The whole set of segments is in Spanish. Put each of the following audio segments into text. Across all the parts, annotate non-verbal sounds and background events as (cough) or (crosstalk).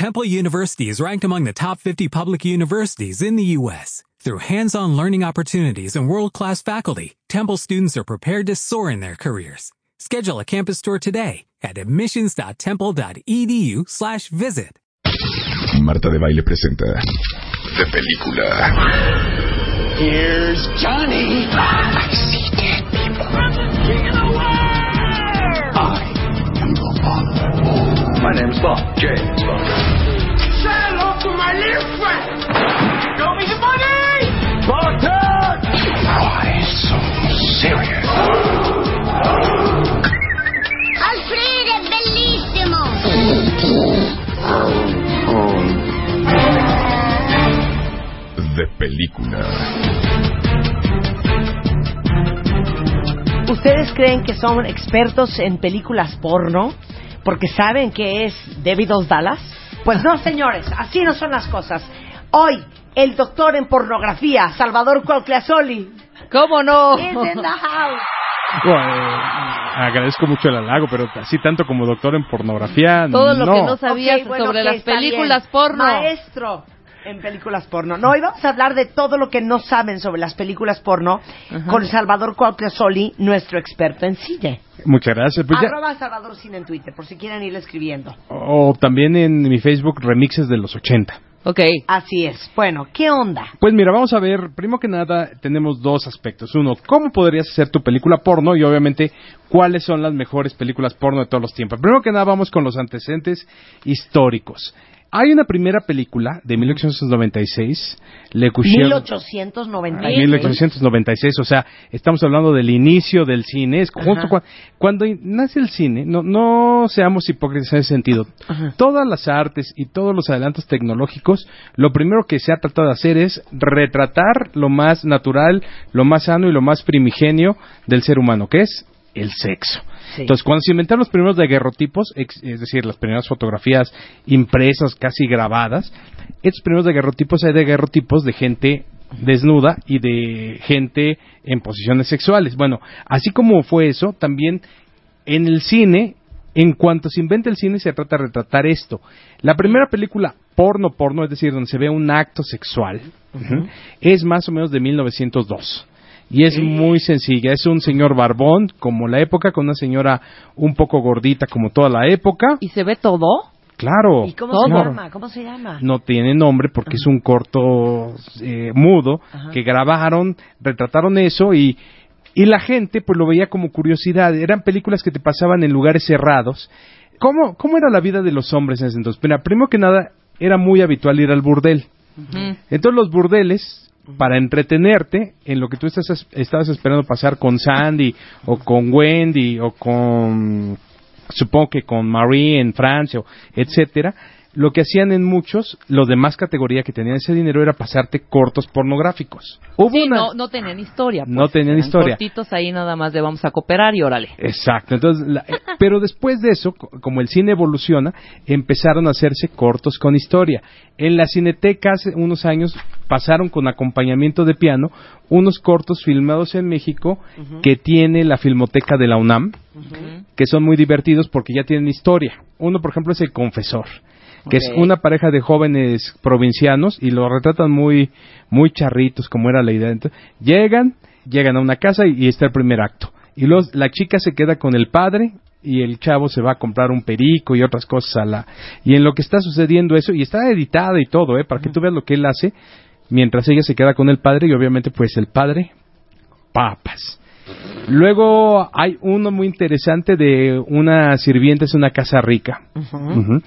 Temple University is ranked among the top 50 public universities in the U.S. Through hands-on learning opportunities and world-class faculty, Temple students are prepared to soar in their careers. Schedule a campus tour today at admissions.temple.edu slash visit. Marta de Baile presenta De Película. Here's Johnny. Ah, My name's Bob. James Bob. Say hello to my little friend. Show me the money. Barton. Why so serious? Alfredo è bellissimo! De Película. ¿Ustedes creen que son expertos en películas porno porque saben que es David Dallas? Pues no, señores, así no son las cosas. Hoy, el doctor en pornografía, Salvador Cuauhtlazoli, ¿Cómo no? is in the house. Bueno, eh, agradezco mucho el halago, pero así tanto como doctor en pornografía, Todo lo que no sabías bueno, sobre las películas bien. porno. Maestro en películas porno. No, hoy vamos a hablar de todo lo que no saben sobre las películas porno con Salvador Cuauhtlazoli, nuestro experto en cine. Muchas gracias. Pues ya- Arroba Salvador Cine en Twitter, por si quieren ir escribiendo. o también en mi Facebook remixes de los 80. Ok. Así es. Bueno, ¿qué onda? Pues mira, vamos a ver, primero que nada tenemos dos aspectos. Uno, ¿cómo podrías hacer tu película porno? Y obviamente, ¿cuáles son las mejores películas porno de todos los tiempos? Primero que nada vamos con los antecedentes históricos. Hay una primera película de 1896, Le Coucher... 1896. 1896, o sea, estamos hablando del inicio del cine, es justo cuando nace el cine, no, no seamos hipócritas en ese sentido. Ajá. Todas las artes y todos los adelantos tecnológicos, lo primero que se ha tratado de hacer es retratar lo más natural, lo más sano y lo más primigenio del ser humano, que es el sexo. Sí. Entonces, cuando se inventaron los primeros daguerrotipos, es decir, las primeras fotografías impresas, casi grabadas, estos primeros daguerrotipos hay daguerrotipos de gente desnuda y de gente en posiciones sexuales. Bueno, así como fue eso, también en el cine, en cuanto se inventa el cine, se trata de retratar esto. La primera película porno porno, es decir, donde se ve un acto sexual, es más o menos de 1902. Y es muy sencilla, es un señor barbón, como la época, con una señora un poco gordita, como toda la época. ¿Y se ve todo? Claro. ¿Y cómo Todo. se llama? ¿Cómo se llama? No tiene nombre porque es un corto eh, mudo Ajá. que grabaron, retrataron eso y, y la gente pues lo veía como curiosidad. Eran películas que te pasaban en lugares cerrados. ¿Cómo, cómo era la vida de los hombres en ese entonces? Mira, primero que nada, era muy habitual ir al burdel. Entonces los burdeles, para entretenerte en lo que tú estás, estabas esperando pasar con Sandy o con Wendy o con, supongo que con Marie en Francia, etcétera, lo que hacían en muchos, los de más categoría que tenían ese dinero era pasarte cortos pornográficos. Hubo Sí, una- no, no tenían historia. No pues. tenían historia. cortitos ahí nada más de vamos a cooperar y órale. Exacto. Entonces, la- eh, (laughs) pero después de eso, co- como el cine evoluciona, empezaron a hacerse cortos con historia. En la Cineteca hace unos años pasaron con acompañamiento de piano unos cortos filmados en México que tiene la Filmoteca de la UNAM, que son muy divertidos porque ya tienen historia. Uno, por ejemplo, es El Confesor, que es una pareja de jóvenes provincianos y lo retratan muy, muy charritos, como era la idea. Entonces, llegan, llegan a una casa y, y está el primer acto. Y luego la chica se queda con el padre y el chavo se va a comprar un perico y otras cosas a la... Y en lo que está sucediendo eso, y está editada y todo, ¿eh? Para que tú veas lo que él hace, mientras ella se queda con el padre y obviamente pues el padre, papas. Luego hay uno muy interesante de una sirvienta, es una casa rica. Ujú.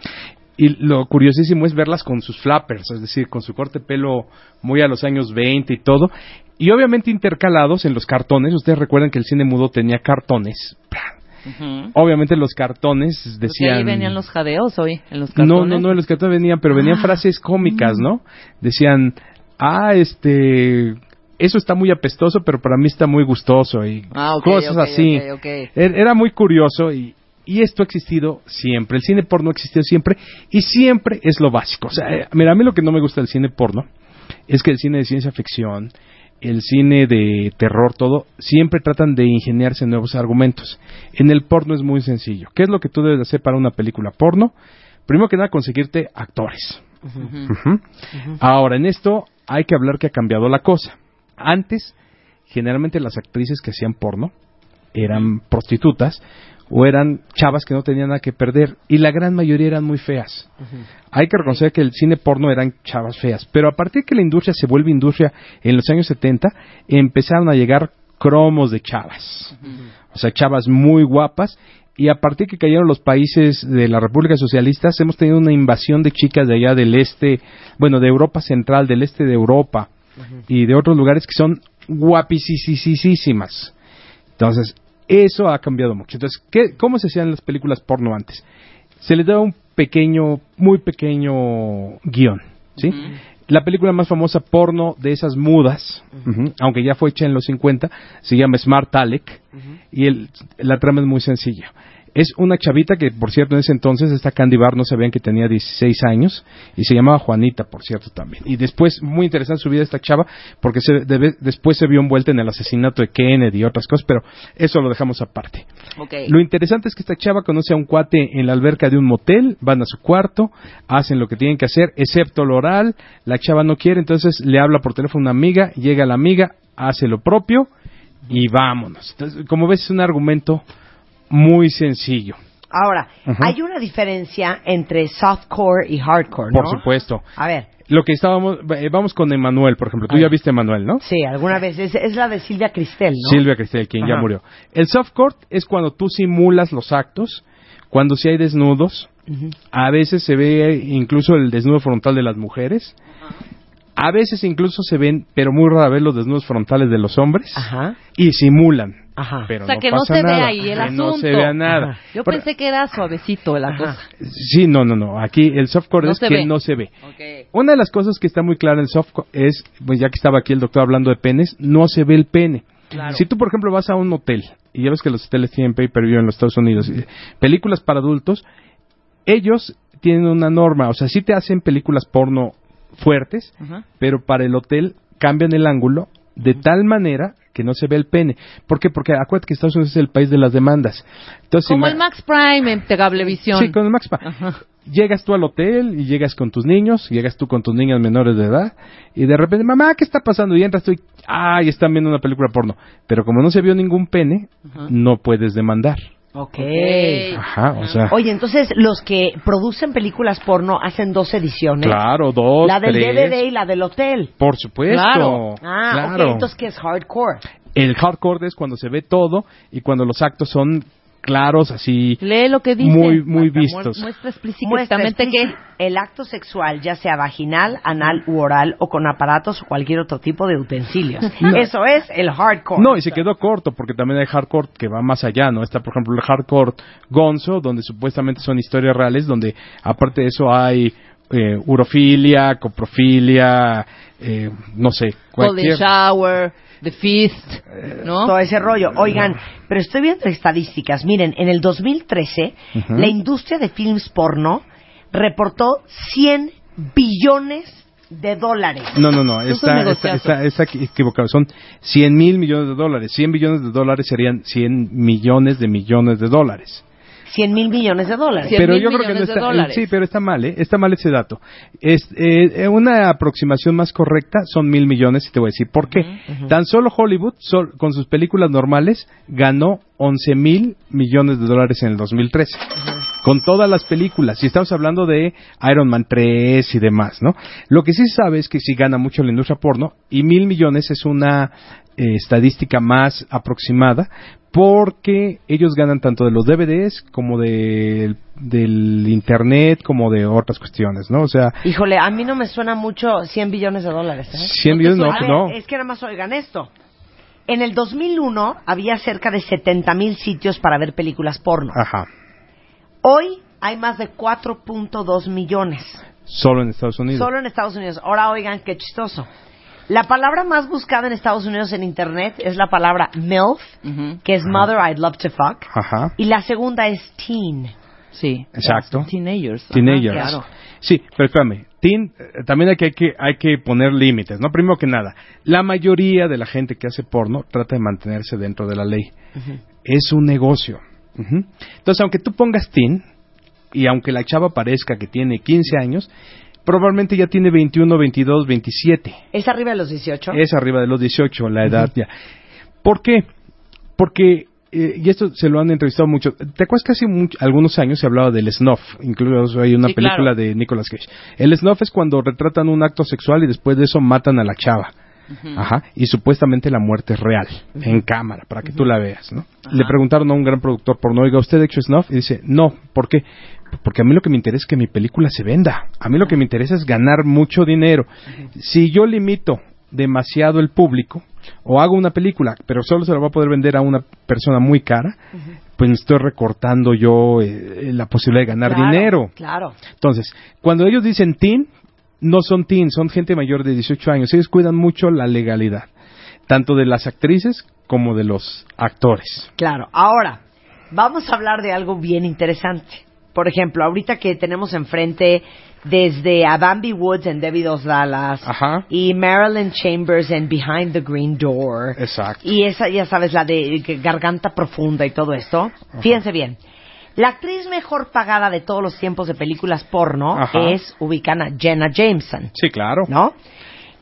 Y lo curiosísimo es verlas con sus flappers, es decir, con su corte pelo muy a los años 20 y todo. Y obviamente intercalados en los cartones. Ustedes recuerdan que el cine mudo tenía cartones. Ujú. Obviamente los cartones Porque decían... ahí venían los jadeos hoy, en los No, cartones. no, no, en los cartones venían, pero venían Ah. frases cómicas, ¿no? Decían, ah, este... Eso está muy apestoso, pero para mí está muy gustoso y Ah, ok, cosas ok, así. ok, ok. Er- Era muy curioso y, y esto ha existido siempre. El cine porno ha existido siempre y siempre es lo básico. O sea, eh, mira, a mí lo que no me gusta del cine porno es que el cine de ciencia ficción, el cine de terror, todo, siempre tratan de ingeniarse nuevos argumentos. En el porno es muy sencillo. ¿Qué es lo que tú debes hacer para una película porno? primero que nada, conseguirte actores. Ahora, en esto hay que hablar que ha cambiado la cosa. Antes, generalmente las actrices que hacían porno eran prostitutas o eran chavas que no tenían nada que perder y la gran mayoría eran muy feas. Hay que reconocer que el cine porno eran chavas feas, pero a partir que la industria se vuelve industria en los años 70, empezaron a llegar cromos de chavas. O sea, chavas muy guapas y a partir que cayeron los países de la República Socialistas hemos tenido una invasión de chicas de allá del este, bueno, de Europa Central, del este de Europa y de otros lugares que son guapisísimas. Entonces, eso ha cambiado mucho. Entonces, ¿qué, ¿cómo se hacían las películas porno antes? Se les daba un pequeño, muy pequeño guion, ¿sí? La película más famosa porno de esas mudas, aunque ya fue hecha en los 50, se llama Smart Alec y el- la trama es muy sencilla. Es una chavita que, por cierto, en ese entonces, esta Candy Bar, no sabían que tenía 16 años y se llamaba Juanita, por cierto, también. Y después, muy interesante su vida esta chava, porque se, debe- después se vio envuelta en el asesinato de Kennedy y otras cosas, pero eso lo dejamos aparte. Lo interesante es que esta chava conoce a un cuate en la alberca de un motel, van a su cuarto, hacen lo que tienen que hacer, excepto lo oral, la chava no quiere, entonces le habla por teléfono a una amiga, llega la amiga, hace lo propio y vámonos. Entonces, como ves, es un argumento muy sencillo, Ahora, hay una diferencia entre softcore y hardcore, ¿no? por supuesto. A ver, Lo que estábamos, eh, vamos con Emanuel, por ejemplo. Tú ya viste Emanuel, ¿no? sí, alguna vez. Es, es la de Silvia Cristel, ¿no? Silvia Cristel, quien ya murió. El softcore es cuando tú simulas los actos, cuando sí hay desnudos. A veces se ve incluso el desnudo frontal de las mujeres. A veces incluso se ven, pero muy rara vez, los desnudos frontales de los hombres. Ajá, Y simulan. Ajá. Pero O sea, no que no pasa se ve nada. ahí el Que No se vea nada. Ajá. Yo Pero- pensé que era suavecito la Ajá. cosa. Sí, no, no, no. Aquí el softcore No es se que ve. no se ve. Una de las cosas que está muy clara en el softcore es, pues ya que estaba aquí el doctor hablando de penes, no se ve el pene. Claro. Si tú, por ejemplo, vas a un hotel, y ya ves que los hoteles tienen pay-per-view en los Estados Unidos, y películas para adultos, ellos tienen una norma, o sea, sí te hacen películas porno fuertes, pero para el hotel cambian el ángulo de tal manera que no se ve el pene. ¿Por qué? Porque acuérdate que Estados Unidos es el país de las demandas. Entonces, Como el Max Prime en Cablevisión. Sí, con el Max Ajá. Llegas tú al hotel y llegas con tus niños, llegas tú con tus niñas menores de edad y de repente, mamá, ¿qué está pasando? Y entras tú y, ay, están viendo una película porno. Pero como no se vio ningún pene, Ajá. no puedes demandar. Ok. Ajá, o sea, Oye, entonces los que producen películas porno hacen dos ediciones. claro, dos, La del tres, DVD y la del hotel. por supuesto. Claro. Ah, claro. ok, entonces ¿qué es hardcore? El hardcore es cuando se ve todo y cuando los actos son claros, así. Lee lo que dice. Muy, muy Marta, vistos. mu- Muestra explícitamente que... el acto sexual, ya sea vaginal, anal u oral o con aparatos o cualquier otro tipo de utensilios. (laughs) Eso es el hardcore. No, y se quedó corto, porque también hay hardcore que va más allá, ¿no? Está, por ejemplo, el hardcore gonzo, donde supuestamente son historias reales, donde aparte de eso hay eh, urofilia, coprofilia, eh, no sé, Golden cualquier... Shower, The Feast, ¿no? todo ese rollo. Oigan, pero estoy viendo estadísticas. Miren, en el 2013, Ujú. la industria de films porno reportó 100 billones de dólares. No, no, no, está, está, está, está equi- equivocado. Son 100 mil millones de dólares. 100 billones de dólares serían 100 millones de millones de dólares. 100 mil millones de dólares. Pero mil yo creo que no está, dólares. sí, pero está mal, ¿eh? está mal ese dato. Es, eh, una aproximación más correcta son mil millones y te voy a decir por qué. Tan solo Hollywood, sol- con sus películas normales, ganó 11 mil millones de dólares en el 2013. Con todas las películas, y estamos hablando de Iron Man 3 y demás, ¿no? Lo que sí se sabe es que sí gana mucho la industria porno, y mil millones es una eh, estadística más aproximada, porque ellos ganan tanto de los DVDs como de, del internet como de otras cuestiones, ¿no? O sea, Híjole, a mí no me suena mucho 100 billones de dólares. ¿eh? 100 millones no, no. Es que nada más oigan esto. En el 2001 había cerca de 70 mil sitios para ver películas porno. Ajá. Hoy hay más de 4.2 millones. Solo en Estados Unidos. Solo en Estados Unidos. Ahora oigan qué chistoso. La palabra más buscada en Estados Unidos en Internet es la palabra MILF, que es Mother I'd Love to Fuck. Ajá. Y la segunda es Teen. Sí. Exacto. Teenagers. Ajá, Teenagers. claro. Sí, pero espérame. Teen, eh, también hay que, hay que, hay que poner límites, ¿no? Primero que nada, la mayoría de la gente que hace porno trata de mantenerse dentro de la ley. Es un negocio. Entonces, aunque tú pongas teen, y aunque la chava parezca que tiene 15 años, probablemente ya tiene 21, 22, 27. ¿Es arriba de los 18? Es arriba de los 18 la edad ya. ¿Por qué? Porque, eh, y esto se lo han entrevistado mucho, ¿te acuerdas que hace much- algunos años se hablaba del snuff? Incluso hay una Sí, película claro. de Nicolas Cage. El snuff es cuando retratan un acto sexual y después de eso matan a la chava. Ajá, y supuestamente la muerte es real, en cámara, para que tú la veas, ¿no? Le preguntaron a un gran productor porno, oiga, ¿usted ha hecho snuff? Y dice, no, ¿por qué? Porque a mí lo que me interesa es que mi película se venda. A mí lo que me interesa es ganar mucho dinero. Si yo limito demasiado el público, o hago una película, pero solo se la va a poder vender a una persona muy cara, pues me estoy recortando yo eh, la posibilidad de ganar Claro, dinero. Claro. Entonces, cuando ellos dicen teen, no son teen, son gente mayor de 18 años. Ellos cuidan mucho la legalidad, tanto de las actrices como de los actores. Claro. Ahora, vamos a hablar de algo bien interesante. Por ejemplo, ahorita que tenemos enfrente desde a Bambi Woods en Debbie Dos Dallas Ajá. y Marilyn Chambers en Behind the Green Door Exacto. y esa, ya sabes, la de Garganta Profunda y todo esto. Fíjense bien. La actriz mejor pagada de todos los tiempos de películas porno Ajá. es ubicana Jenna Jameson. Sí, claro. ¿no?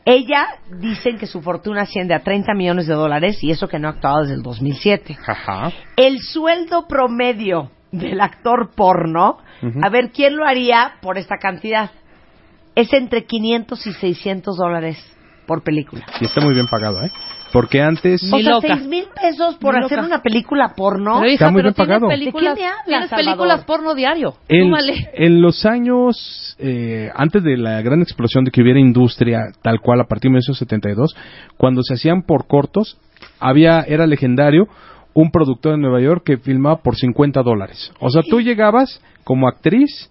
Ella dicen que su fortuna asciende a 30 millones de dólares y eso que no ha actuado desde el 2007. Ajá. El sueldo promedio del actor porno, a ver, ¿quién lo haría por esta cantidad? Es entre 500 y 600 dólares por película. Y está muy bien pagado, ¿eh? Porque antes... O sea. 6 mil pesos por hacer loca. una película porno. Pero, hija, Está muy pero bien pagado. tienes películas, ¿De hablas, tienes Salvador? películas porno diario. En, en los años, eh, antes de la gran explosión de que hubiera industria tal cual a partir de 1972, cuando se hacían por cortos, había, era legendario un productor en Nueva York que filmaba por 50 dólares. O sea, tú llegabas como actriz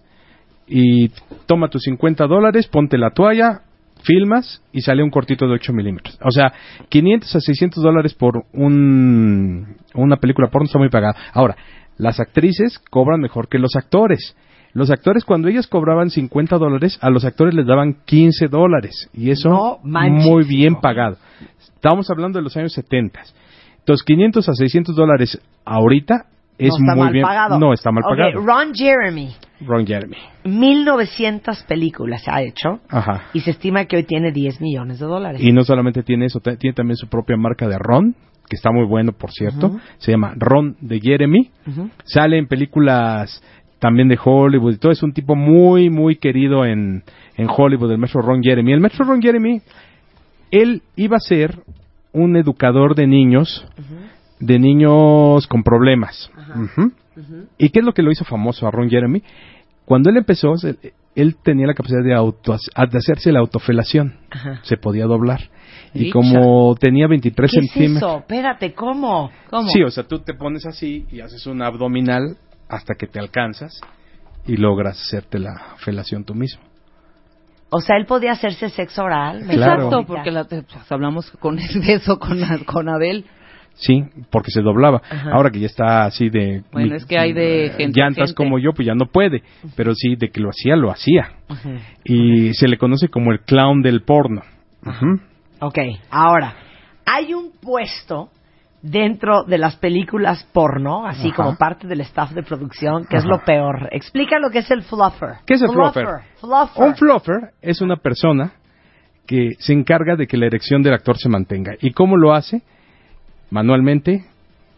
y toma tus 50 dólares, ponte la toalla, filmas y sale un cortito de 8 milímetros. O sea, 500 a 600 dólares por un, una película porno está muy pagada. Ahora, las actrices cobran mejor que los actores. Los actores, cuando ellas cobraban 50 dólares, a los actores les daban 15 dólares. Y eso No muy bien pagado. Estamos hablando de los años 70. Entonces, 500 a 600 dólares ahorita es no está muy mal bien. pagado. No, está mal Ok, pagado. Ron Jeremy, Ron Jeremy. 1900 películas ha hecho Ajá. y se estima que hoy tiene 10 millones de dólares. Y no solamente tiene eso, tiene también su propia marca de ron, que está muy bueno, por cierto. Se llama Ron de Jeremy. Sale en películas también de Hollywood y todo. Es un tipo muy, muy querido en, en Hollywood, el maestro Ron Jeremy. El maestro Ron Jeremy, él iba a ser un educador de niños, de niños con problemas. ¿Y qué es lo que lo hizo famoso a Ron Jeremy? Cuando él empezó, él tenía la capacidad de, auto, de hacerse la autofelación. Ajá. Se podía doblar. Y como tenía 23 ¿Qué es centímetros. eso? Espérate, ¿cómo? ¿Cómo? Sí, o sea, tú te pones así y haces un abdominal hasta que te alcanzas y logras hacerte la felación tú mismo. O sea, él podía hacerse sexo oral. Claro. Exacto, porque la- pues, hablamos con de eso con, con Adel. Sí, porque se doblaba. Ajá. Ahora que ya está así de... Bueno, es que hay de eh, gente Llantas gente. como yo, pues ya no puede. Pero sí, de que lo hacía, lo hacía. Y se le conoce como el clown del porno. Ok, ahora, hay un puesto dentro de las películas porno, así Ajá. como parte del staff de producción, que es lo peor. Explica lo que es el fluffer. ¿Qué es el fluffer? Fluffer. Un fluffer es una persona que se encarga de que la erección del actor se mantenga. ¿Y cómo lo hace? Manualmente,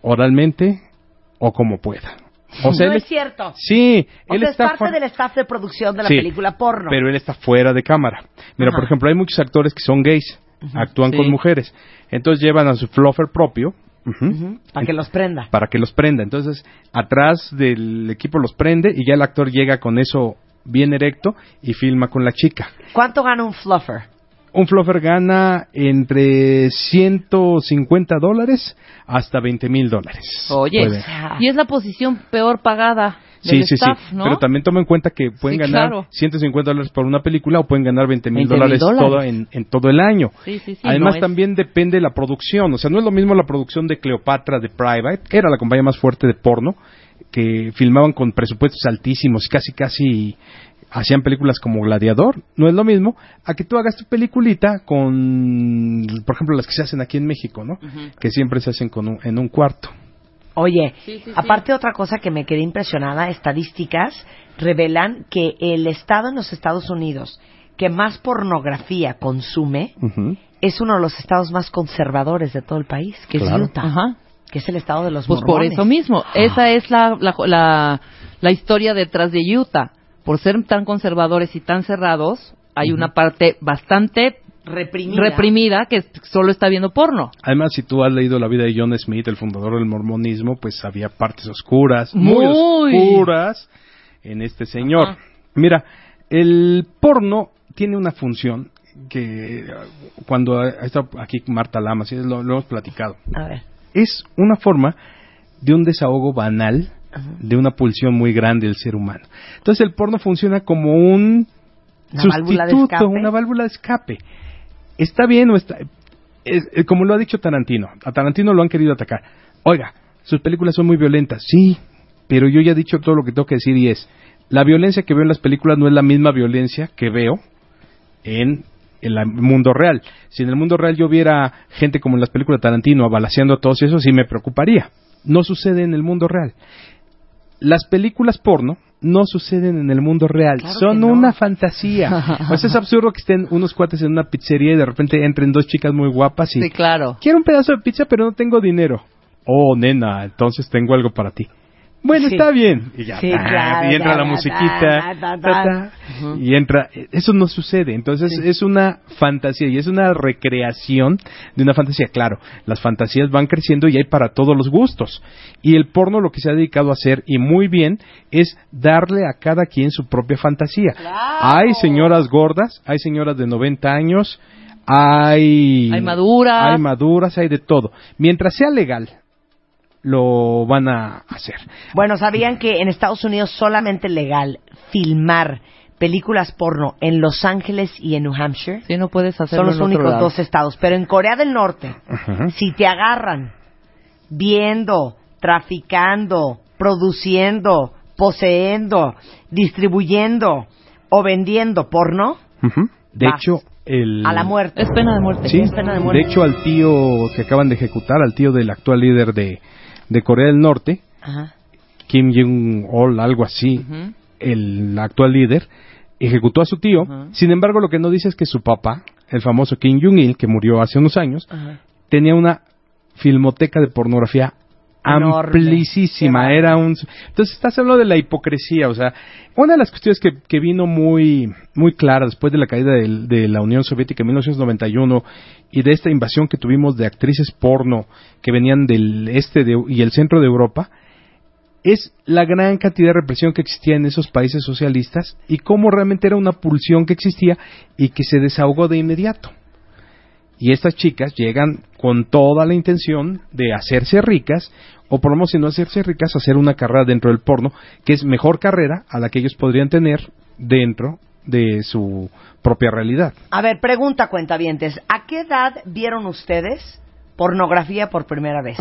oralmente o como pueda. O sea, no él es cierto. Sí, O él sea, es parte del staff de producción de la Sí, película porno. Pero él está fuera de cámara. Mira, Ajá. por ejemplo, hay muchos actores que son gays, actúan Sí. con mujeres. Entonces llevan a su fluffer propio para que los prenda. para que los prenda. Entonces, atrás del equipo los prende y ya el actor llega con eso bien erecto y filma con la chica. ¿Cuánto gana un fluffer? Un fluffer gana entre 150 dólares hasta 20 mil dólares. Oye, Puede. y es la posición peor pagada Sí, sí, staff, sí. ¿no? Pero también toma en cuenta que pueden Sí, ganar claro. 150 dólares por una película o pueden ganar 20 mil 20,000 dólares todo en, en todo el año. Sí, sí, sí, Además, no también depende de la producción. O sea, no es lo mismo la producción de Cleopatra de Private, que era la compañía más fuerte de porno, que filmaban con presupuestos altísimos casi, casi hacían películas como Gladiador. No es lo mismo a que tú hagas tu peliculita con, por ejemplo, las que se hacen aquí en México, ¿no? Que siempre se hacen con un- en un cuarto. Oye, Sí, sí, sí. aparte otra cosa que me quedé impresionada, estadísticas revelan que el estado en los Estados Unidos que más pornografía consume es uno de los estados más conservadores de todo el país, que Claro. es Utah, Ajá. que es el estado de los Pues por eso mismo. Esa es la, la, la, la historia detrás de Utah. Por ser tan conservadores y tan cerrados, hay una parte bastante reprimida. reprimida que solo está viendo porno. Además, si tú has leído la vida de John Smith, el fundador del mormonismo, pues había partes oscuras, muy, Muy. oscuras en este señor. Ajá. Mira, el porno tiene una función que eh, cuando estado aquí Marta Lamas, y lo, lo hemos platicado, A ver. es una forma de un desahogo banal de una pulsión muy grande del ser humano. Entonces el porno funciona como un Una válvula de sustituto, una válvula de escape. Está bien o está... es- eh, como lo ha dicho Tarantino, a Tarantino lo han querido atacar. Oiga, sus películas son muy violentas, sí, pero yo ya he dicho todo lo que tengo que decir y es, la violencia que veo en las películas no es la misma violencia que veo en el mundo real. Si en el mundo real yo viera gente como en las películas de Tarantino abalaceando a todos esos, sí me preocuparía. No sucede en el mundo real. Las películas porno no suceden en el mundo real, Claro son no. una fantasía. sea, (laughs) es absurdo que estén unos cuates en una pizzería y de repente entren dos chicas muy guapas y Sí, claro. quiero un pedazo de pizza pero no tengo dinero. Oh, nena, entonces tengo algo para ti. Bueno, Sí. está bien. Y ya, Sí, ta, claro, y entra ta, la ta, musiquita. ta, Y entra. Eso no sucede. Entonces es una fantasía y es una recreación de una fantasía. Claro, las fantasías van creciendo y hay para todos los gustos. Y el porno lo que se ha dedicado a hacer, y muy bien, es darle a cada quien su propia fantasía. Hay señoras gordas, hay señoras de 90 años, hay. Hay maduras. Hay maduras, hay de todo. Mientras sea legal, lo van a hacer. Bueno, ¿sabían que en Estados Unidos solamente legal filmar películas porno en Los Ángeles y en New Hampshire? Sí, no puedes hacerlo Son los en otro únicos lado. dos estados. Pero en Corea del Norte, si te agarran viendo, traficando, produciendo, poseendo, distribuyendo o vendiendo porno. De Vas. hecho, el... a la muerte. Es pena de muerte. Sí, Es pena de muerte. de hecho al tío que acaban de ejecutar, al tío del actual líder de, de Corea del Norte, Ajá. Kim Jong-un, algo así, el actual líder, ejecutó a su tío. Sin embargo, lo que no dice es que su papá, el famoso Kim Jong-il, que murió hace unos años, tenía una filmoteca de pornografía Enorme. amplísima. Era un... Entonces estás hablando de la hipocresía, o sea, una de las cuestiones que, que vino muy, muy clara después de la caída de, la Unión Soviética en 1991 y de esta invasión que tuvimos de actrices porno que venían del este de- y el centro de Europa, es la gran cantidad de represión que existía en esos países socialistas y cómo realmente era una pulsión que existía y que se desahogó de inmediato. Y estas chicas llegan con toda la intención de hacerse ricas, o por lo menos si no hacerse ricas, hacer una carrera dentro del porno, que es mejor carrera a la que ellos podrían tener dentro de su propia realidad. A ver, pregunta cuentavientes, ¿a qué edad vieron ustedes pornografía por primera vez?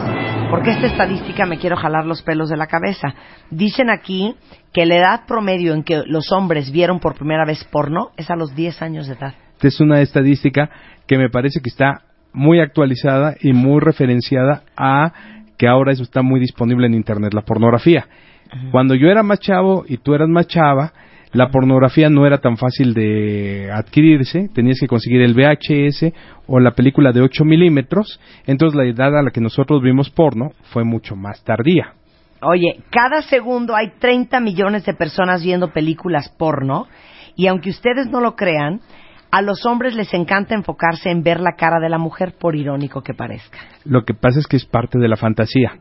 Porque esta estadística me quiero jalar los pelos de la cabeza. Dicen aquí que la edad promedio en que los hombres vieron por primera vez porno es a los 10 años de edad. Esta es una estadística que me parece que está muy actualizada y muy referenciada a que ahora eso está muy disponible en Internet, la pornografía. Cuando yo era más chavo y tú eras más chava, la pornografía no era tan fácil de adquirirse, tenías que conseguir el VHS o la película de 8 milímetros, entonces la edad a la que nosotros vimos porno fue mucho más tardía. Oye, cada segundo hay 30 millones de personas viendo películas porno y aunque ustedes no lo crean, a los hombres les encanta enfocarse en ver la cara de la mujer, por irónico que parezca. Lo que pasa es que es parte de la fantasía.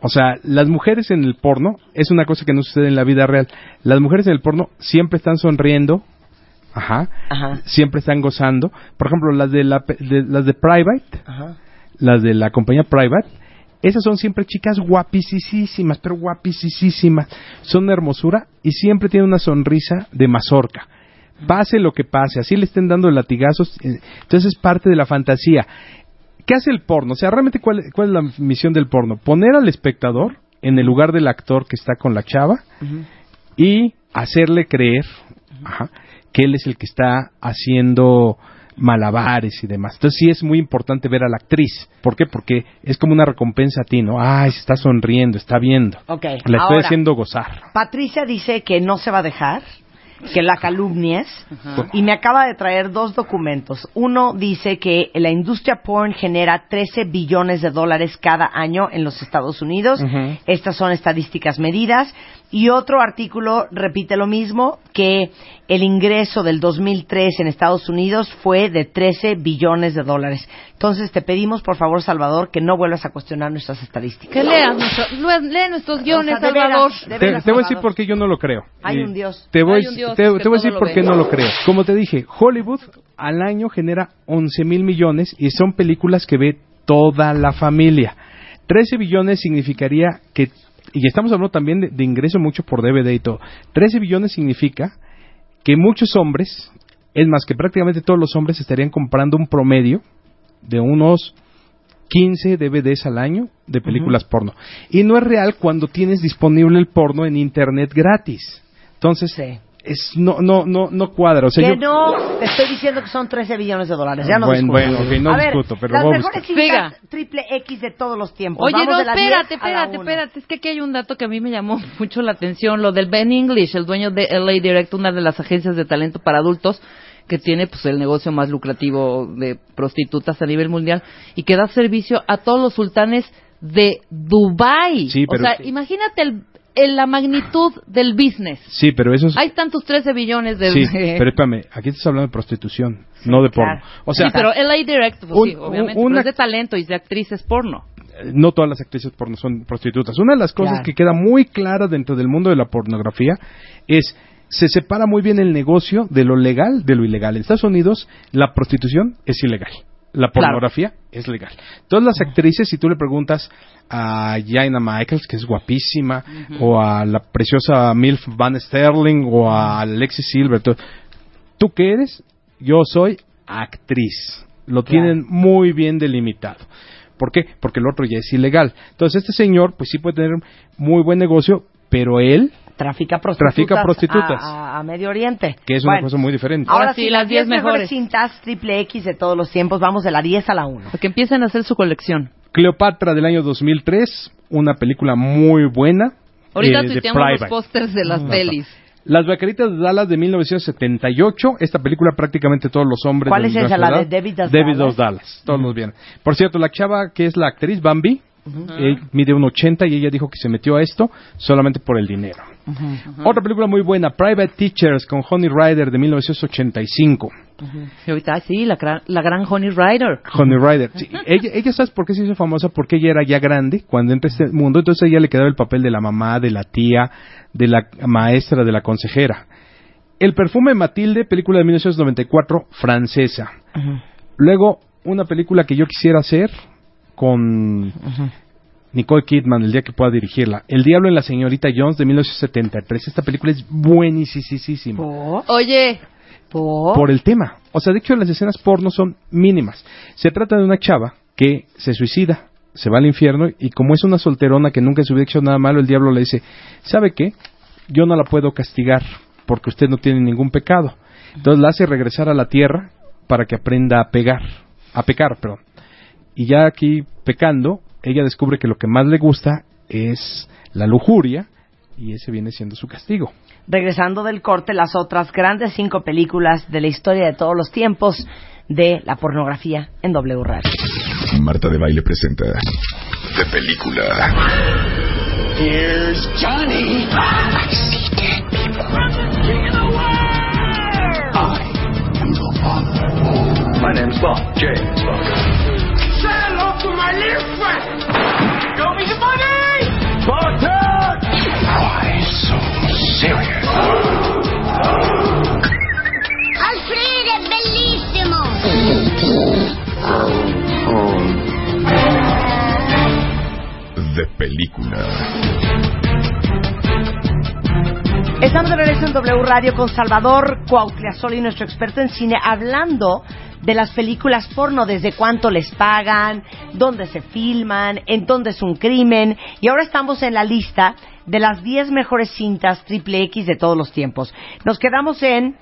O sea, las mujeres en el porno es una cosa que no sucede en la vida real. Las mujeres en el porno siempre están sonriendo, ajá, Ajá. siempre están gozando. Por ejemplo, las de, la, pe- de- las de Private, Ajá. las de la compañía Private, esas son siempre chicas guapísimas, pero guapísimas. Son de hermosura y siempre tienen una sonrisa de mazorca. Pase lo que pase, así le estén dando latigazos. eh, Entonces es parte de la fantasía. ¿Qué hace el porno? O sea, realmente, ¿cuál, cuál es la misión del porno? Poner al espectador en el lugar del actor que está con la chava y hacerle creer ajá, que él es el que está haciendo malabares y demás. Entonces sí es muy importante ver a la actriz. ¿Por qué? Porque es como una recompensa a ti, ¿no? Ay, se está sonriendo, está viendo. Ok, La estoy ahora, haciendo gozar. Patricia dice que no se va a dejar, que la calumnies, y me acaba de traer dos documentos. Uno dice que la industria porn genera 13 billones de dólares cada año en los Estados Unidos. Estas son estadísticas medidas. Y otro artículo repite lo mismo, que el ingreso del 2003 en Estados Unidos fue de 13 billones de dólares. Entonces te pedimos, por favor, Salvador, que no vuelvas a cuestionar nuestras estadísticas. Que leas nuestro- lee nuestros guiones, O sea, de veras, Salvador. de Te, veras, te voy a decir por qué yo no lo creo. Hay un Dios. Te voy, Dios te- voy a decir por qué no lo creo. Como te dije, Hollywood al año genera 11 mil millones y son películas que ve toda la familia. 13 billones significaría que, y estamos hablando también de, de ingreso mucho por DVD y todo, 13 billones significa que muchos hombres, es más que prácticamente todos los hombres estarían comprando un promedio de unos 15 DVDs al año de películas porno. Y no es real cuando tienes disponible el porno en internet gratis. Entonces, Sí. Es no no no no cuadra, o sea, que yo no, te estoy diciendo que son 13 billones de dólares. Ya no Bueno, discuto. bueno, ok, no a ver, discuto, pero las mejores triple X de todos los tiempos. Oye, Vamos no, espérate, 10 a la espérate, espérate. Es que aquí hay un dato que a mí me llamó (laughs) mucho la atención. Lo del Ben English, el dueño de LA Direct, una de las agencias de talento para adultos que tiene pues el negocio más lucrativo de prostitutas a nivel mundial y que da servicio a todos los sultanes de Dubai. Sí, o pero- sea, imagínate el, el- la magnitud del business. Sí, pero eso es Ahí están tus 13 billones de... Sí, (laughs) pero espérame, aquí estás hablando de prostitución, no de porno. O sea, sí, pero LA Direct, pues un- sí, obviamente, una- pero es de talento y de actrices porno. no todas las actrices porno son prostitutas. Una de las cosas Claro. que queda muy clara dentro del mundo de la pornografía es se separa muy bien el negocio de lo legal de lo ilegal. En Estados Unidos la prostitución es ilegal. La Claro. pornografía es legal. Todas las actrices, si tú le preguntas a Jaina Michaels, que es guapísima, o a la preciosa Milf Van Sterling, o a Alexis Silver, todo, ¿tú qué eres? Yo soy actriz. Lo tienen muy bien delimitado. ¿Por qué? Porque el otro ya es ilegal. Entonces este señor, pues sí puede tener muy buen negocio, pero él, Trafica prostitutas. Trafica prostitutas. A, a- a Medio Oriente. que es una Bueno, cosa muy diferente. Ahora Ahora sí, las las 10 10 mejores mejores. cintas triple X de todos los tiempos. Vamos de la 10 a la 1. Que empiecen a hacer su colección. Cleopatra del año 2003, una película muy buena. Ahorita eh, tuiteamos los pósters de las pelis. Las Vaqueritas de Dallas de 1978. Esta película prácticamente todos los hombres. ¿Cuál de es esa, la de David Does David Dallas? Dallas. Todos los vieron. Por cierto, la chava que es la actriz Bambi, eh, mide un 80 y ella dijo que se metió a esto solamente por el dinero. Otra película muy buena, Private Teachers con Honey Rider de 1985. Y ahorita, sí, la, gran- la gran Honey Rider. Honey Rider. Sí, ella, ella, ¿sabes por qué se hizo famosa? Porque ella era ya grande cuando entra a este mundo, entonces a ella le quedaba el papel de la mamá, de la tía, de la maestra, de la consejera. El perfume Matilde, película de 1994, francesa. Luego, una película que yo quisiera hacer con Nicole Kidman, el día que pueda dirigirla. El Diablo en la Señorita Jones de 1973. Esta película es buenísima. Oye, ¿Por? el tema. O sea, de hecho las escenas porno son mínimas. Se trata de una chava que se suicida, se va al infierno y como es una solterona que nunca se hubiera hecho nada malo, el diablo le dice, ¿sabe qué? Yo no la puedo castigar porque usted no tiene ningún pecado. Entonces la hace regresar a la tierra para que aprenda a pegar, a pecar, perdón. Y ya aquí pecando, ella descubre que lo que más le gusta es la lujuria y ese viene siendo su castigo. Regresando del corte, las otras grandes cinco películas de la historia de todos los tiempos de la pornografía en W Radio. Marta de Baile presenta De Película. Here's Johnny. I see dead people. King of the world. I am the father. My name's Bond. James Bond. Estamos de regreso en W Radio con Salvador Cuauhtliazol y nuestro experto en cine hablando de las películas porno, desde cuánto les pagan, dónde se filman, en dónde es un crimen. Y ahora estamos en la lista de las 10 mejores cintas triple X de todos los tiempos. Nos quedamos en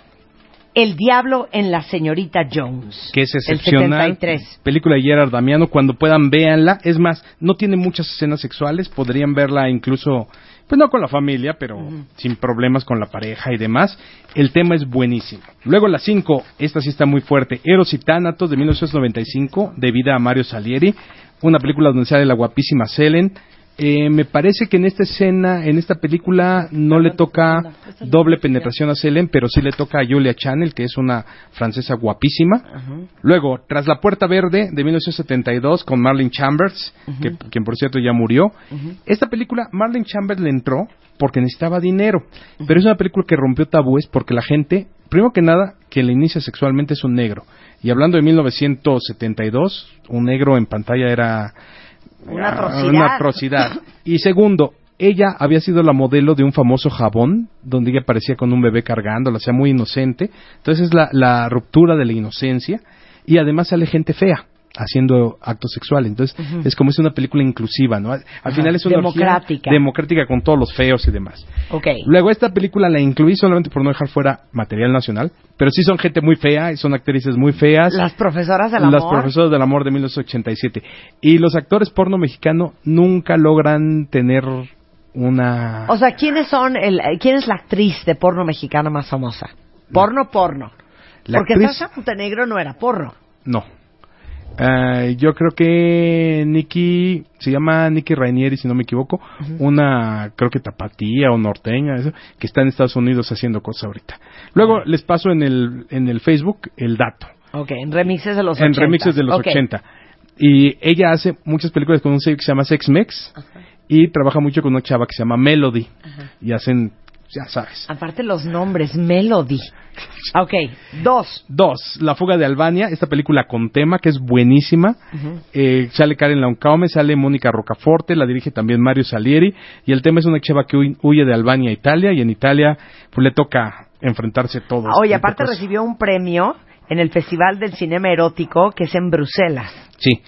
El diablo en la señorita Jones. que es El excepcional. 73. Película de Gerard Damiano, cuando puedan véanla. Es más, no tiene muchas escenas sexuales, podrían verla incluso, pues no con la familia, pero sin problemas con la pareja y demás. El tema es buenísimo. Luego la 5, esta sí está muy fuerte, Eros y Tánatos de 1995, de vida a Mario Salieri, una película donde sale la guapísima Selen. Eh, me parece que en esta escena, en esta película, no le toca doble penetración a Selen, pero sí le toca a Julia Chanel, que es una francesa guapísima. Luego, Tras la Puerta Verde, de 1972, con Marlene Chambers, que, quien por cierto ya murió. Esta película, Marlene Chambers le entró porque necesitaba dinero, pero es una película que rompió tabúes porque la gente, primero que nada, que le inicia sexualmente es un negro. Y hablando de 1972, un negro en pantalla era Una atrocidad. una atrocidad. Y segundo, ella había sido la modelo de un famoso jabón, donde ella aparecía con un bebé cargando, la hacía muy inocente. Entonces es la, la ruptura de la inocencia. Y además sale gente fea haciendo actos sexuales. Entonces es como es una película inclusiva, ¿no? Al al final es una Democrática. democrática con todos los feos y demás. Ok. Luego esta película la incluí solamente por no dejar fuera material nacional, pero sí son gente muy fea y son actrices muy feas. Las profesoras del amor. Las profesoras del amor de 1987. Y los actores porno mexicano nunca logran tener una... O sea, ¿quiénes son el, quién es la actriz de porno mexicana más famosa? Porno, porno. La Porque actriz- Sasha Montenegro no era porno. No. Eh, yo creo que Nikki, se llama Nikki Rainieri, si no me equivoco, una, creo que tapatía o norteña, eso, que está en Estados Unidos haciendo cosas ahorita. Luego les paso en el, en el Facebook el dato. Ok, en remixes de los en 80. remixes de los Ok. 80. Y ella hace muchas películas con un sello que se llama Sex Mex y trabaja mucho con una chava que se llama Melody. Y hacen, ya sabes. Aparte los nombres, Melody. Ok, dos. Dos, La fuga de Albania, esta película con tema que es buenísima. Eh, sale Karen Launcaume, sale Mónica Rocaforte, la dirige también Mario Salieri. Y el tema es una chava que huy- huye de Albania a Italia y en Italia pues le toca enfrentarse todo. Oye, aparte recibió un premio en el Festival del Cinema Erótico que es en Bruselas. Sí.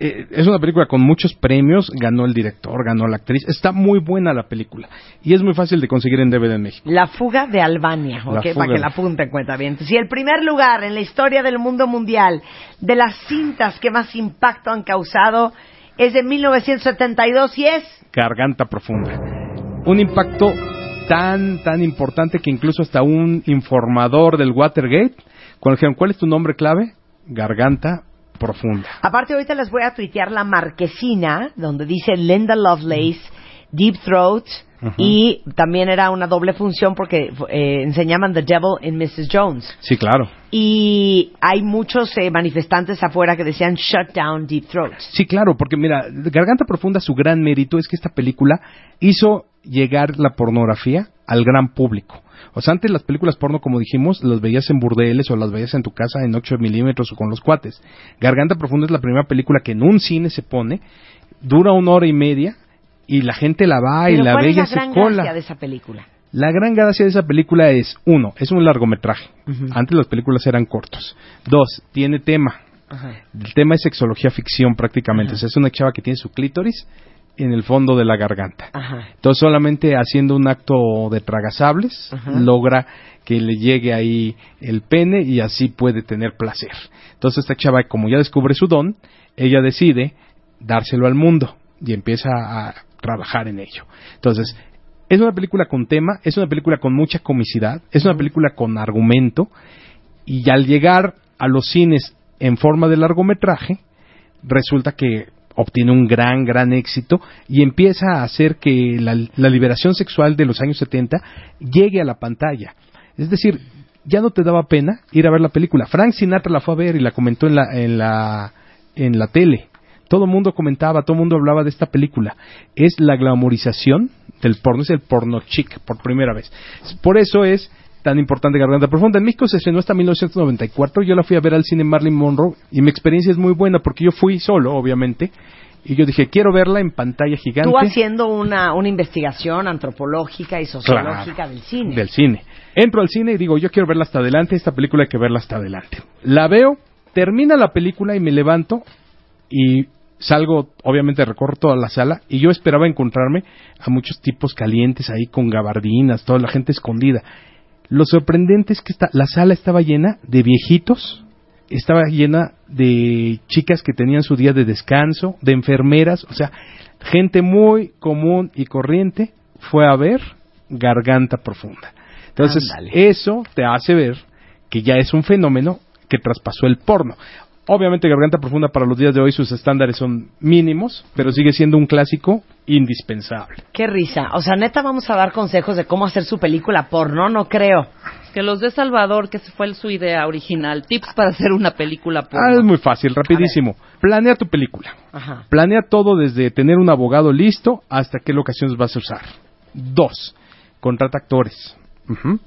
Eh, es una película con muchos premios, ganó el director, ganó la actriz, está muy buena la película y es muy fácil de conseguir en DVD en México. La fuga de Albania, fuga. para que la apunten cuenta bien. Si el primer lugar en la historia del mundo mundial de las cintas que más impacto han causado es de 1972 y es Garganta profunda. Un impacto tan, tan importante que incluso hasta un informador del Watergate, cuando dijeron, ¿cuál es tu nombre clave? Garganta profunda. Aparte, ahorita les voy a tuitear la marquesina, donde dice Linda Lovelace, Deep Throat, y también era una doble función porque eh, enseñaban The Devil in Mrs. Jones. Sí, claro. Y hay muchos eh, manifestantes afuera que decían Shut down Deep Throat. Sí, claro, porque mira, Garganta Profunda, su gran mérito es que esta película hizo llegar la pornografía al gran público. O sea, antes las películas porno, como dijimos, las veías en burdeles o las veías en tu casa en 8 milímetros o con los cuates. Garganta Profunda es la primera película que en un cine se pone, dura una hora y media y la gente la va y la ¿cuál ve es y la hace gran cola. de esa película? La gran gracia de esa película es, uno, es un largometraje. Antes las películas eran cortos. Dos, tiene tema. El tema es sexología ficción prácticamente. O sea, es una chava que tiene su clítoris en el fondo de la garganta. Ajá. Entonces solamente haciendo un acto de tragasables logra que le llegue ahí el pene y así puede tener placer. Entonces esta chava, como ya descubre su don, ella decide dárselo al mundo y empieza a trabajar en ello. Entonces, es una película con tema, es una película con mucha comicidad, es una película con argumento y al llegar a los cines en forma de largometraje, resulta que obtiene un gran, gran éxito y empieza a hacer que la, liberación sexual de los años 70 llegue a la pantalla. Es decir, ya no te daba pena ir a ver la película. Frank Sinatra la fue a ver y la comentó en la, en la, en la tele. Todo el mundo comentaba, todo el mundo hablaba de esta película. Es la glamorización del porno, es el porno chic por primera vez. Por eso es tan importante Garganta Profunda. En México se estrenó hasta 1994. Yo la fui a ver al cine Marilyn Monroe y mi experiencia es muy buena porque yo fui solo, obviamente. Y yo dije, quiero verla en pantalla gigante. Tú haciendo una, una investigación antropológica y sociológica Claro, del cine. Del cine. Entro al cine y digo, yo quiero verla hasta adelante, esta película hay que verla hasta adelante. La veo, termina la película y me levanto y salgo, obviamente recorro toda la sala y yo esperaba encontrarme a muchos tipos calientes ahí con gabardinas, toda la gente escondida. Lo sorprendente es que esta- la sala estaba llena de viejitos, estaba llena de chicas que tenían su día de descanso, de enfermeras, o sea, gente muy común y corriente fue a ver Garganta Profunda. Entonces, eso te hace ver que ya es un fenómeno que traspasó el porno. Obviamente Garganta Profunda para los días de hoy sus estándares son mínimos, pero sigue siendo un clásico indispensable. Qué risa. O sea, neta, vamos a dar consejos de cómo hacer su película porno, no creo. Que los de Salvador, que fue su idea original. Tips para hacer una película Ah, porno. es muy fácil, rapidísimo. Planea tu película. Ajá. Planea todo desde tener un abogado listo hasta qué locaciones vas a usar. Dos, contrata actores. Ujú.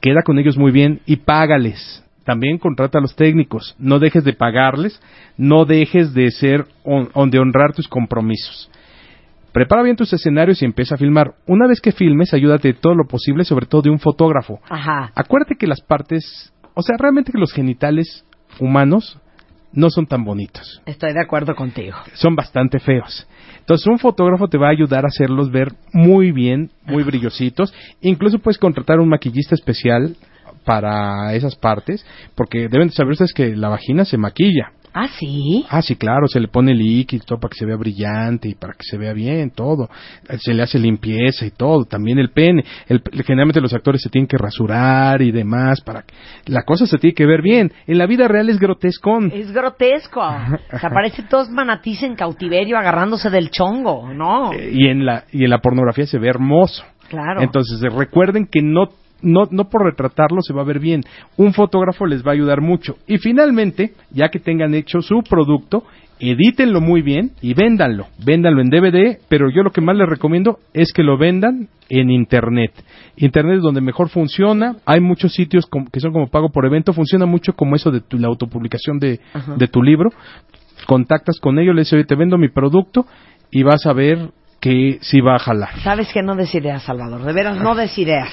Queda con ellos muy bien y págales. También contrata a los técnicos. No dejes de pagarles. No dejes de ser, de honrar tus compromisos. Prepara bien tus escenarios y empieza a filmar. Una vez que filmes, ayúdate todo lo posible, sobre todo de un fotógrafo. Ajá. Acuérdate que las partes, o sea, realmente que los genitales humanos no son tan bonitos Estoy de acuerdo contigo. son bastante feos. Entonces un fotógrafo te va a ayudar a hacerlos ver muy bien, muy brillositos. Incluso puedes contratar un maquillista especial para esas partes, porque deben de saber ustedes que la vagina se maquilla. Ah, sí. Ah, sí, claro, se le pone líquido todo para que se vea brillante y para que se vea bien, todo. Se le hace limpieza y todo, también el pene. El, generalmente los actores se tienen que rasurar y demás para que la cosa se tiene que ver bien. En la vida real es grotescón. Es grotesco. O sea, parece todos manatís en cautiverio agarrándose del chongo, ¿no? Eh, y en la y en la pornografía se ve hermoso. Claro. Entonces, eh, recuerden que no, no, no por retratarlo se va a ver bien. Un fotógrafo les va a ayudar mucho. Y finalmente, ya que tengan hecho su producto, edítenlo muy bien y véndanlo. Véndanlo en DVD, pero yo lo que más les recomiendo es que lo vendan en Internet. Internet es donde mejor funciona. Hay muchos sitios que son como pago por evento. Funciona mucho como eso de tu- la autopublicación de, Ajá. de tu libro. Contactas con ellos, les dices, oye, te vendo mi producto y vas a ver que sí va a jalar. Sabes que no des ideas, Salvador. De veras, no des ideas.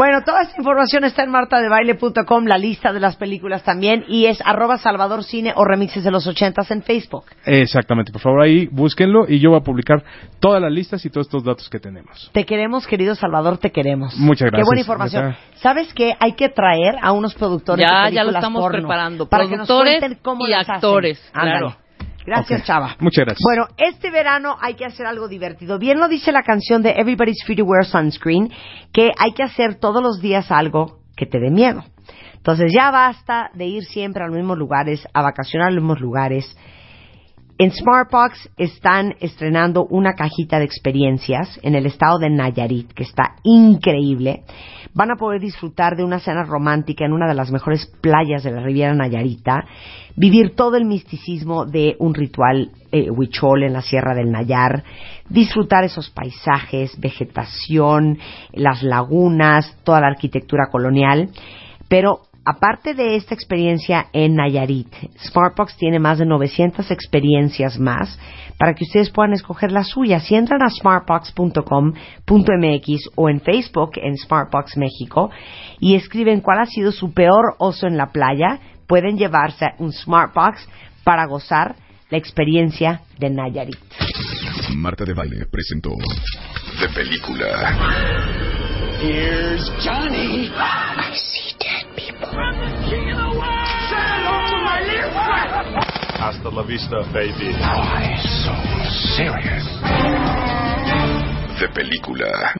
Bueno, toda esta información está en martadebaile.com, la lista de las películas también, y es arroba Salvador Cine o remixes de los ochentas en Facebook. Exactamente, por favor ahí búsquenlo y yo voy a publicar todas las listas y todos estos datos que tenemos. Te queremos, querido Salvador, te queremos. Muchas Qué gracias, buena información. ¿Sabes qué? Hay que traer a unos productores Ya, de ya lo películas estamos porno preparando. Para que nos Productores cuenten cómo y las hacen. actores, Ándale. claro. Gracias. Chava. Muchas gracias. Bueno, este verano hay que hacer algo divertido. Bien lo dice la canción de Everybody's Free to Wear Sunscreen, que hay que hacer todos los días algo que te dé miedo. Entonces ya basta de ir siempre a los mismos lugares, a vacacionar a los mismos lugares. En Smartbox están estrenando una cajita de experiencias en el estado de Nayarit, que está increíble. Van a poder disfrutar de una cena romántica en una de las mejores playas de la Riviera Nayarita, vivir todo el misticismo de un ritual eh, huichol en la Sierra del Nayar, disfrutar esos paisajes, vegetación, las lagunas, toda la arquitectura colonial. Pero aparte de esta experiencia en Nayarit, Smartbox tiene más de 900 experiencias más para que ustedes puedan escoger la suya. Si entran a smartbox.com.mx o en Facebook en Smartbox México y escriben cuál ha sido su peor oso en la playa, pueden llevarse un Smartbox para gozar la experiencia de Nayarit. Marta de Baile presentó De Película. Here's Johnny. Hasta la vista, baby. Why so serious? De Película.